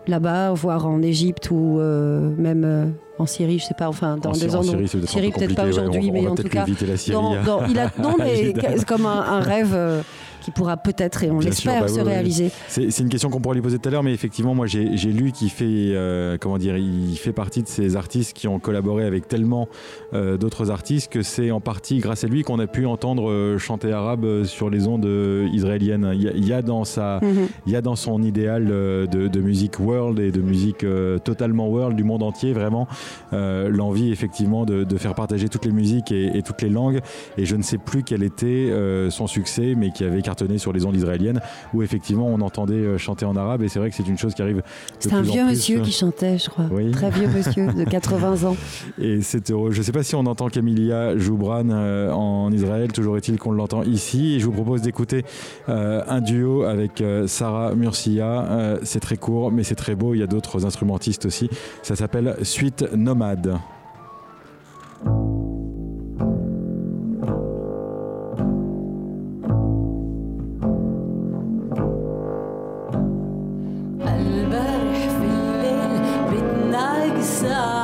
F: là-bas, voire en Égypte ou euh, même euh, en Syrie, je sais pas, enfin dans
B: En,
F: des endroits.
B: Syrie,
F: Syrie,
B: peu
F: peut-être pas
B: ouais,
F: aujourd'hui, mais en tout cas.
B: la Syrie.
F: dans- dans- il a, non, mais comme un, un rêve euh, qui pourra peut-être, et on l'espère,
B: bah
F: se
B: oui,
F: réaliser.
B: C'est une question qu'on pourrait lui poser tout à l'heure, mais effectivement, moi j'ai lu qu'il fait, euh, comment dire, il fait partie de ces artistes qui ont collaboré avec tellement euh, d'autres artistes que c'est en partie grâce à lui qu'on a pu entendre euh, chanter arabe sur les ondes israéliennes. Il y, a, il y a dans sa,
F: Mhm.
B: il y a dans son idéal de, de musique world et de musique totalement world du monde entier vraiment l'envie effectivement de, de faire partager toutes les musiques et, et toutes les langues. Et je ne sais plus quel était son succès, mais qui avait cartonné sur les ondes israéliennes, où effectivement on entendait euh, chanter en arabe. Et c'est vrai que c'est une chose qui arrive.
F: C'était un vieux monsieur qui chantait, je crois.
B: Oui.
F: Très vieux monsieur de 80 ans.
B: Et c'est heureux. Je ne sais pas si on entend Camilia Joubran euh, en Israël, toujours est-il qu'on l'entend ici. Et je vous propose d'écouter euh, un duo avec euh, Sarah Murcia. Euh, c'est très court, mais c'est très beau. Il y a d'autres instrumentistes aussi. Ça s'appelle Suite Nomade. inside.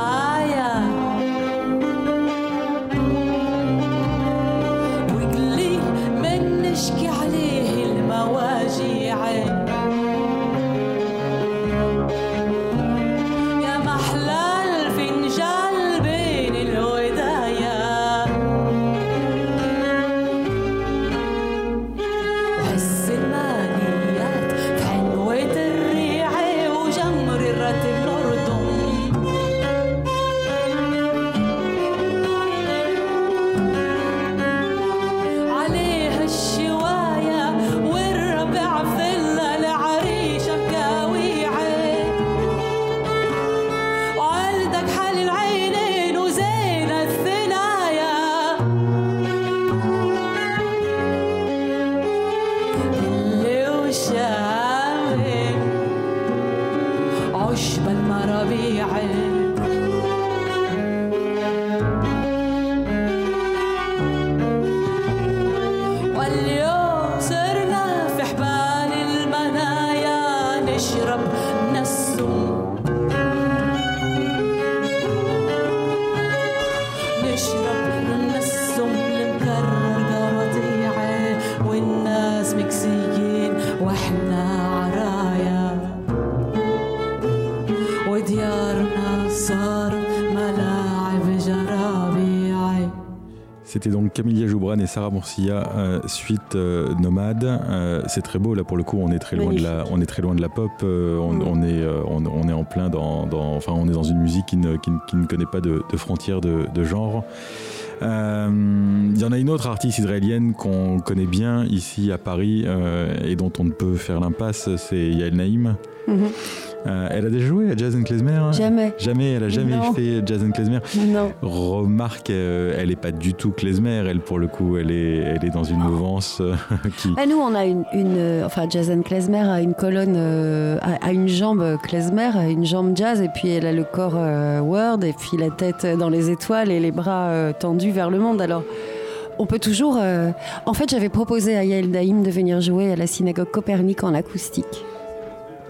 B: Sarah Mourcia, euh, suite euh, nomade. Euh, c'est très beau là pour le coup. On est très loin de la, on est très loin de la pop. on, on est, on, on est en plein dans, dans- enfin, on est dans une musique qui ne, qui ne- qui ne connaît pas de, de frontières de, de genre. Il y en a une autre artiste israélienne qu'on connaît bien ici à Paris et dont on ne peut faire l'impasse, c'est Yael Naïm.
F: Mhm.
B: Euh, elle a déjà joué à Jazz and Klezmer
F: Jamais.
B: Jamais, elle a jamais
F: Non.
B: fait Jazz and Klezmer.
F: Non.
B: Remarque, euh, elle n'est pas du tout klezmer, elle pour le coup, elle est, elle est dans une mouvance euh, qui...
F: Ah, nous, on a une, une, enfin, Jason Klezmer a une colonne, a, a une jambe Klezmer, a une jambe jazz, et puis elle a le corps Word, et puis la tête dans les étoiles et les bras tendus vers le monde. Alors, on peut toujours. euh, En fait, j'avais proposé à Yael Daïm de venir jouer à la synagogue Copernic en acoustique.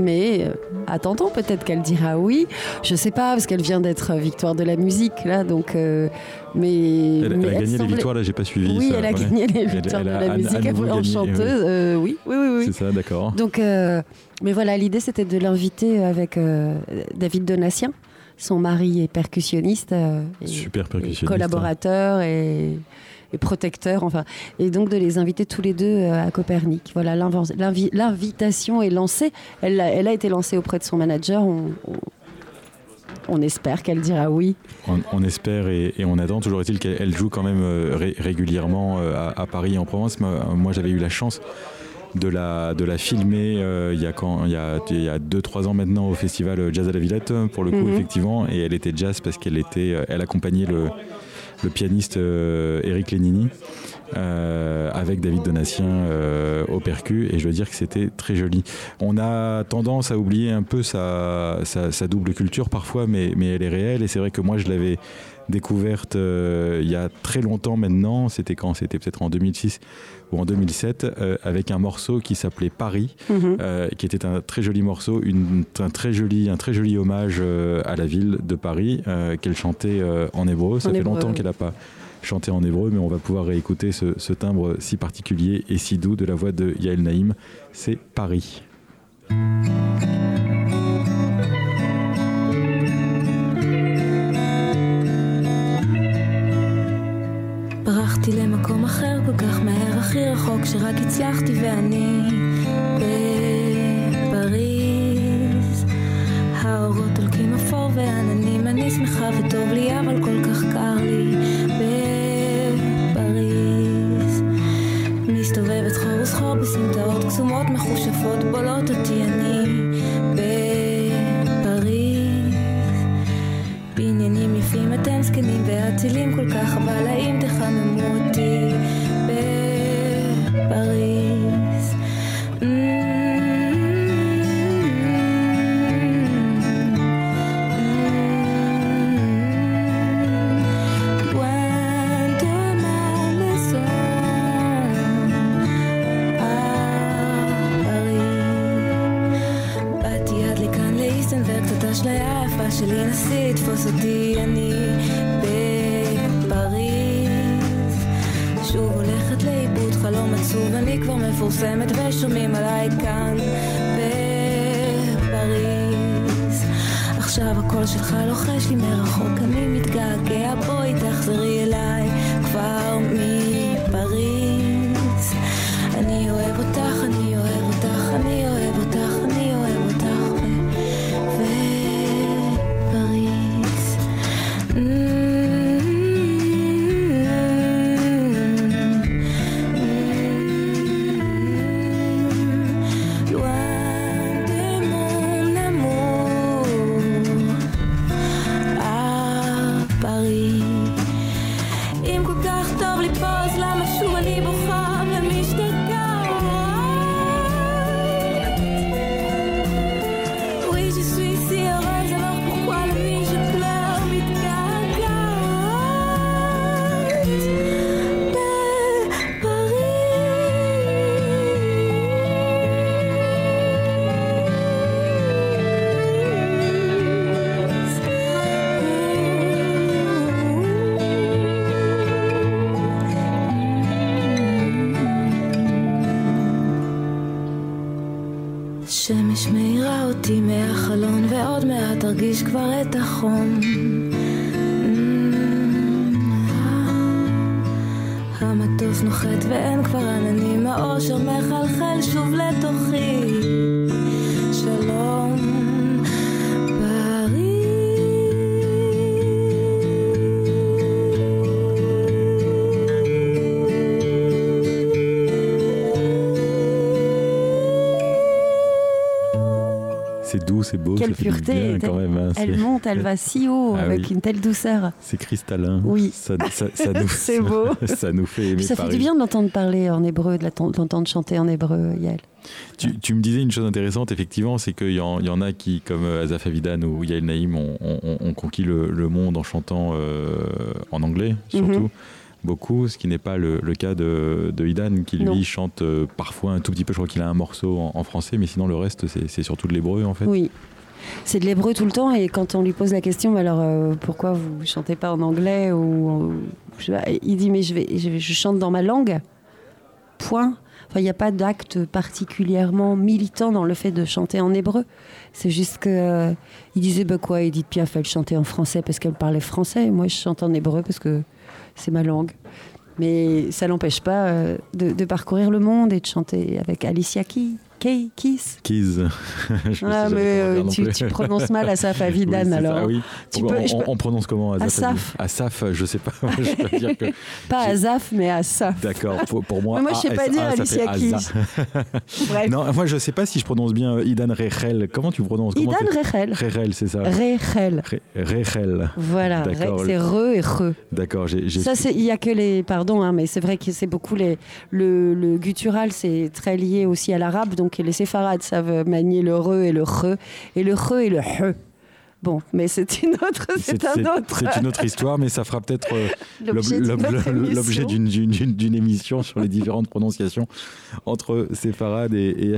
F: Mais euh, attendons, peut-être qu'elle dira oui. Je sais pas, parce qu'elle vient d'être victoire de la musique, là, donc. euh, mais.
B: Elle, elle a gagné les victoires, là j'ai pas suivi.
F: Oui,
B: ça,
F: elle a
B: ouais.
F: gagné les
B: Elle-
F: victoires
B: elle
F: de la musique
B: nouveau
F: en chanteuse.
B: oui.
F: euh, oui, oui, oui, oui.
B: C'est ça, d'accord.
F: Donc, euh, mais voilà, l'idée c'était de l'inviter avec euh, David Donatien. Son mari est percussionniste, euh, et-
B: Super
F: et
B: percussionniste.
F: collaborateur et, et protecteur, enfin, et donc de les inviter tous les deux euh, à Copernic. Voilà, l'invitation est lancée. Elle, a- elle a été lancée auprès de son manager. On, on- on espère qu'elle dira oui.
B: On, on espère et, et on attend. Toujours est-il qu'elle elle joue quand même euh, ré- régulièrement euh, à, à Paris et en Provence. Moi, j'avais eu la chance de la, de la filmer euh, il y a quand il y a, il y a deux trois ans maintenant au festival Jazz à la Villette pour le coup
F: Mhm.
B: effectivement et elle était jazz parce qu'elle était elle accompagnait le, le pianiste euh, Eric Lénini euh, avec David Donatien euh, au percu et je veux dire que c'était très joli. On a tendance à oublier un peu sa, double culture parfois mais, elle est réelle et c'est vrai que moi je l'avais découverte euh, il y a très longtemps maintenant, c'était quand? C'était peut-être en 2006 ou en 2007 euh, avec un morceau qui s'appelait Paris
F: Mhm.
B: euh, qui était un très joli morceau, une, un, très joli, un très joli hommage euh, à la ville de Paris qu'elle chantait en hébreu. Ça
F: En
B: fait
F: hébreu,
B: longtemps
F: oui.
B: qu'elle n'a pas chanté en hébreu, mais on va pouvoir réécouter ce, ce timbre si particulier et si doux de la voix de Yael Naïm. C'est Paris.
H: רחוק שרק הצלחתי ואני בפריז. האורות דולקים אפור ועננים, אני שמחה וטוב לי, אבל כל כך קר לי בפריז. מסתובבת סחור וסחור בסמטאות קסומות מכושפות, בולות אותי אני בפריז. בניינים יפים אתם זקנים ואצילים כל כך, אבל האם תחממו אותי אותי אני בפריז. שוב הולכת לאיבוד חלום עצוב אני כבר מפורסמת ושומעים עליי כאן בפריז. עכשיו הקול שלך לוחש לי מרחוק אני מתגעגע בואי תחזרי אליי כבר מפריז מעט תרגיש כבר את החום. המטוס נוחת ואין כבר
B: C'est beau,
F: Quelle pureté
B: bien quand même. hein,
F: Elle
B: c'est-
F: monte, elle va si haut
B: Ah
F: avec
B: oui.
F: une telle douceur.
B: C'est cristallin.
F: Oui.
B: Ça, ça- ça nous,
F: C'est beau.
B: ça nous fait aimer
F: ça fait du bien de l'entendre parler en hébreu, de l'entendre chanter en hébreu, Yael.
B: Tu, tu me disais une chose intéressante, effectivement, c'est qu'il y, y en a qui, comme euh, Azaf Avidan ou Yael Naïm, ont, conquis le, le monde en chantant euh, en anglais, surtout.
F: Mhm.
B: Beaucoup, ce qui n'est pas le, le cas de, de Idan, qui lui
F: Non.
B: chante euh, parfois un tout petit peu. Je crois qu'il a un morceau en, en français, mais sinon le reste, c'est surtout de l'hébreu en fait.
F: Oui. C'est de l'hébreu tout le temps et quand on lui pose la question, mais alors euh, pourquoi vous chantez pas en anglais ou en- je sais pas, il dit mais je vais, je, vais- je chante dans ma langue. Point. Enfin, il n'y a pas d'acte particulièrement militant dans le fait de chanter en hébreu. C'est juste que euh, il disait bah quoi, Edith Piaf, elle chantait en français parce qu'elle parlait français. Moi, je chante en hébreu parce que c'est ma langue. Mais ça n'empêche pas euh, de, de parcourir le monde et de chanter avec Alicia Keys. Key, Keys.
B: Keys. Je
F: Ah, mais euh, tu, prononces mal Asaf
B: Oui,
F: Avidan alors.
B: ah oui.
F: Tu peux- je
B: on,
F: peux-
B: on prononce comment
F: Asaf.
B: Asaf, je sais pas. je peux dire que.
F: Pas Asaf, mais Asaf.
B: D'accord, pour, pour moi.
F: Mais moi, je sais pas dire Alicia Keys. Bref.
B: Non, moi je sais pas si je prononce bien euh, Idan Rechel. Comment tu prononces? Comment
F: Idan Rechel.
B: Rechel, c'est ça.
F: Rechel.
B: Re- Rechel.
F: Voilà, c'est re et re.
B: D'accord, j'ai.
F: Ça, il y a que les. Pardon, hein, mais c'est vrai que c'est beaucoup les. Le, le guttural, c'est très lié aussi à l'arabe. Donc les séfarades savent manier le re et le re. Et le re et le he. Bon, mais c'est une autre. C'est un autre.
B: c'est une autre histoire, mais ça fera peut-être euh,
F: L'objet
B: l'ob-
F: d'une émission.
B: sur les différentes prononciations entre séfarade et, et.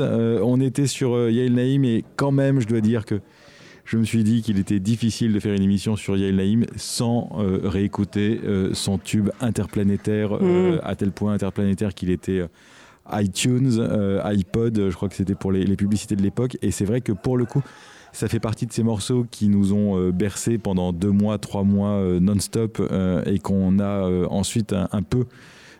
B: Euh, on était sur euh, Yael Naïm et quand même, je dois dire que je me suis dit qu'il était difficile de faire une émission sur Yael Naïm sans euh, réécouter euh, son tube interplanétaire, euh,
F: Mm.
B: à tel point interplanétaire qu'il était euh, iTunes, euh, iPod, je crois que c'était pour les, publicités de l'époque. Et c'est vrai que pour le coup, ça fait partie de ces morceaux qui nous ont euh, bercés pendant deux mois, trois mois euh, non-stop et qu'on a ensuite un, peu,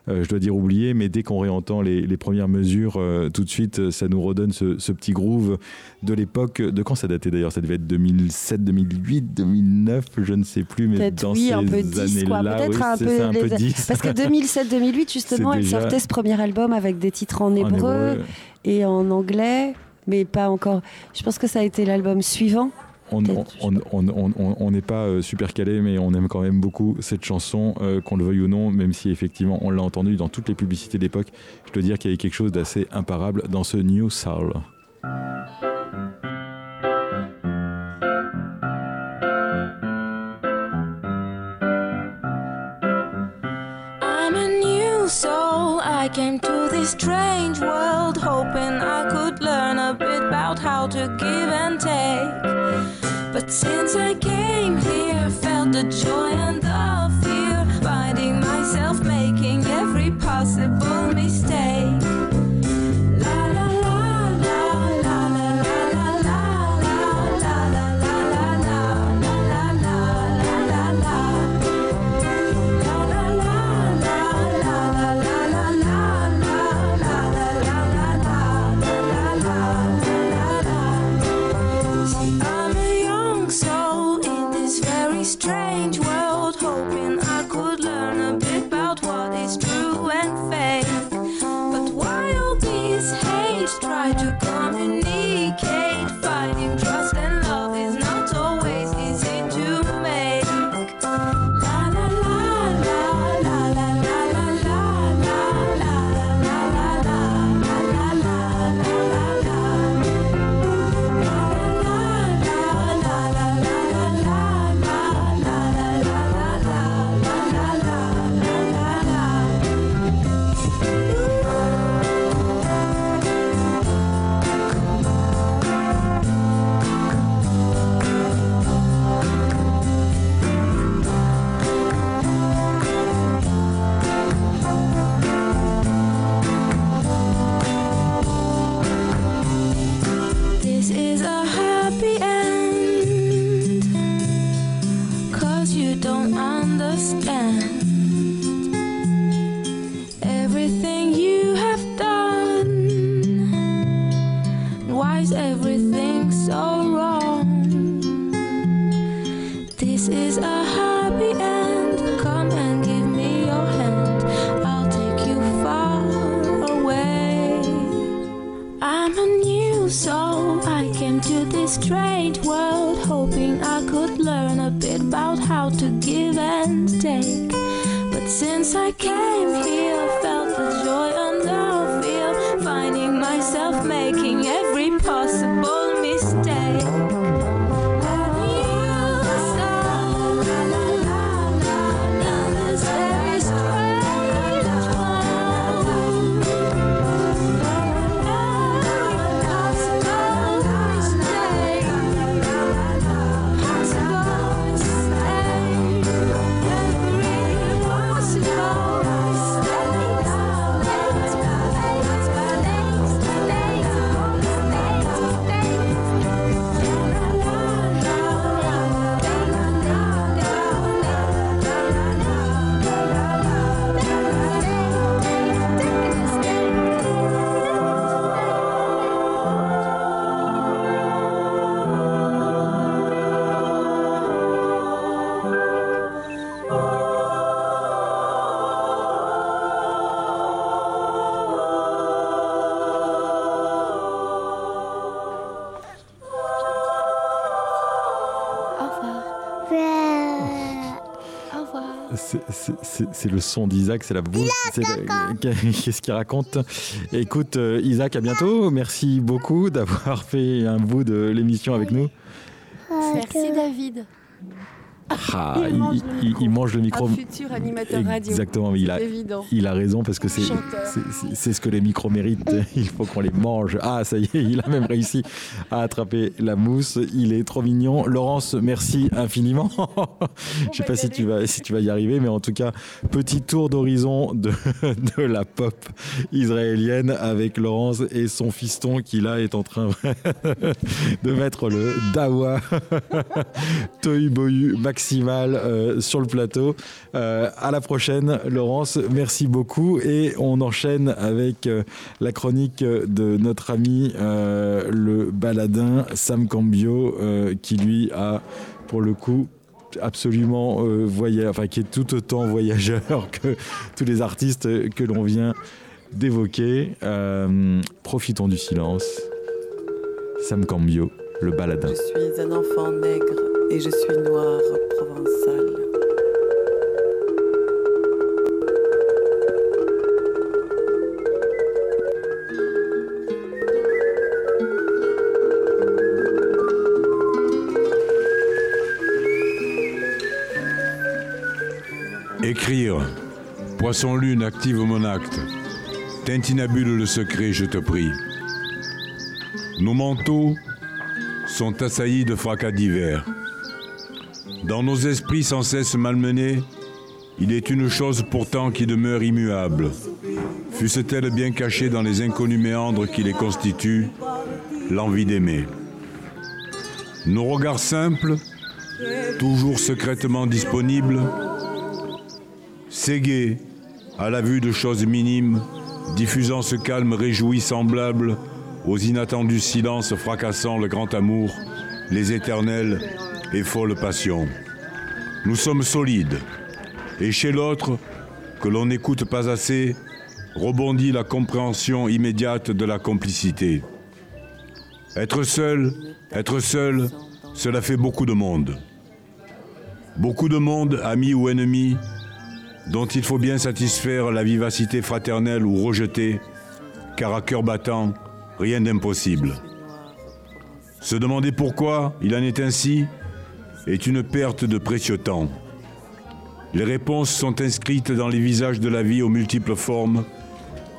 B: je dois dire, oublié. Mais dès qu'on réentend les, les premières mesures, euh, tout de suite, euh, ça nous redonne ce, ce petit groove de l'époque. De quand ça datait d'ailleurs? Ça devait être 2007, 2008, 2009, je ne sais plus. Mais dans
F: oui,
B: ces
F: un peu 10 quoi.
B: années-là,
F: Peut-être
B: oui,
F: un peu.
B: ça, un peu
F: les-
B: 10.
F: Parce que 2007-2008, justement, elle
B: déjà-
F: sortait ce premier album avec des titres en hébreu. et en anglais, mais pas encore. Je pense que ça a été l'album suivant.
B: On n'est pas euh, super calé, mais on aime quand même beaucoup cette chanson, euh, qu'on le veuille ou non, même si effectivement on l'a entendu dans toutes les publicités d'époque. Je dois dire qu'il y avait quelque chose d'assez imparable dans ce New Soul.
H: I'm a new soul. I came to this strange world hoping I could learn a bit about how to give and take. But since I came here, felt the joy and the fear, finding myself making every possible mistake. Since I came
B: son d'Isaac, c'est la boule. Qu'est-ce qu'il raconte Écoute, euh, Isaac, à bientôt. Merci beaucoup d'avoir fait un bout de l'émission avec nous.
F: Merci David.
B: Ah,
F: Il mange le
B: il- il mange le micro.
F: Un futur animateur radio.
B: Exactement, mais il a,
F: C'est évident.
B: il a raison parce que c'est ce que les micros méritent. Il faut qu'on les mange. Ah, ça y est, il a même réussi à attraper la mousse. Il est trop mignon. Laurence, merci infiniment. Je sais pas si tu vas si tu vas y arriver, mais en tout cas, petit tour d'horizon de, de la pop israélienne avec Laurence et son fiston qui là est en train de mettre le dawa Toy Boyu maximal euh, sur le plateau. Euh, à la prochaine, Laurence. Merci beaucoup. Et on enchaîne avec euh, la chronique de notre ami euh, le baladin Sam Cambio, qui lui a, pour le coup, absolument voyagé, enfin qui est tout autant voyageur que tous les artistes que l'on vient d'évoquer. Profitons du silence. Sam Cambio, le baladin.
I: Je suis un enfant nègre et je suis noir provençal.
J: Écrire. Poisson lune active mon acte. Tintinabule le secret, je te prie. Nos manteaux sont assaillis de fracas divers. Dans nos esprits sans cesse malmenés, il est une chose pourtant qui demeure immuable. Fût-elle bien cachée dans les inconnus méandres qui les constituent, l'envie d'aimer. Nos regards simples, toujours secrètement disponibles, Ségué, à la vue de choses minimes, diffusant ce calme réjoui semblable aux inattendus silences fracassant le grand amour, les éternelles et folles passions. Nous sommes solides, et chez l'autre, que l'on n'écoute pas assez, rebondit la compréhension immédiate de la complicité. Être seul, être seul, cela fait beaucoup de monde. Beaucoup de monde, amis ou ennemis, dont il faut bien satisfaire la vivacité fraternelle ou rejeter, car à cœur battant, rien d'impossible. Se demander pourquoi il en est ainsi est une perte de précieux temps. Les réponses sont inscrites dans les visages de la vie aux multiples formes.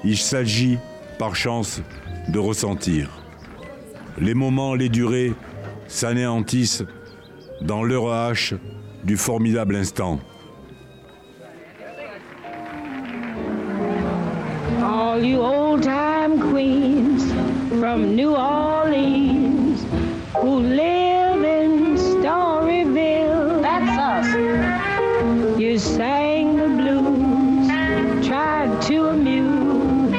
J: Il s'agit, par chance, de ressentir. Les moments, les durées s'anéantissent dans l'heure H du formidable instant.
K: All you old time queens from New Orleans who live to amuse.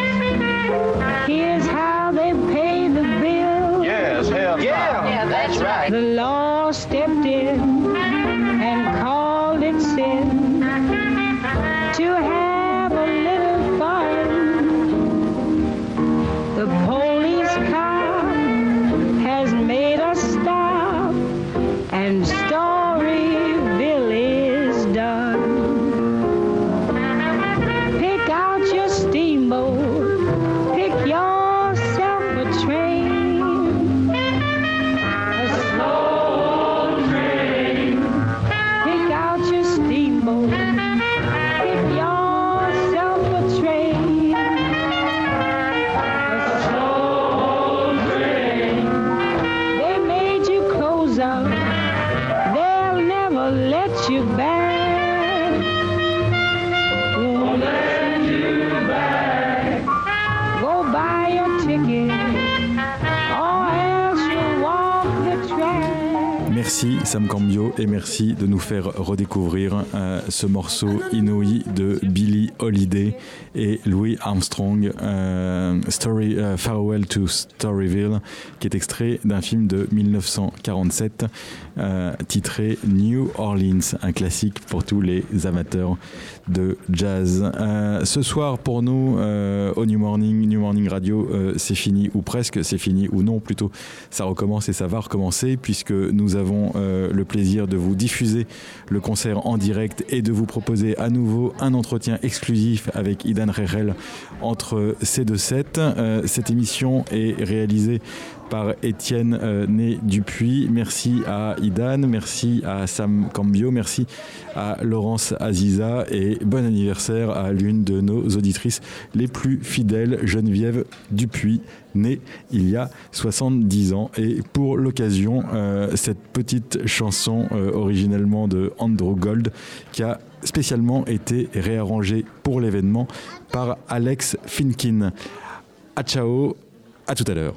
K: Here's how they pay the bill.
L: Yes, hell yeah. Yeah, that's right.
K: The law stepped
B: Sam Cambio et merci de nous faire redécouvrir euh, ce morceau inouï de Billie Holiday et Louis Armstrong, euh, Story, euh, Farewell to Storyville, qui est extrait d'un film de 1947 euh, titré New Orleans, un classique pour tous les amateurs de jazz. Ce soir, pour nous, au New Morning, New Morning Radio, c'est fini ou presque, c'est fini ou non, plutôt, ça recommence et ça va recommencer, puisque nous avons euh, le plaisir de vous diffuser le concert en direct et de vous proposer à nouveau un entretien exclusif avec Idan Rerel entre ces deux sets. Euh, cette émission est réalisée par Étienne euh, Né Dupuis. Merci à Idan, merci à Sam Cambio, merci à Laurence Aziza et bon anniversaire à l'une de nos auditrices les plus fidèles, Geneviève Dupuis, née il y a 70 ans. Et pour l'occasion, euh, cette petite chanson euh, originellement de Andrew Gold qui a spécialement été réarrangée pour l'événement par Alex Finkin. À ciao, à tout à l'heure.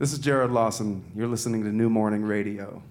A: This is Jared Lawson. You're listening to New Morning Radio.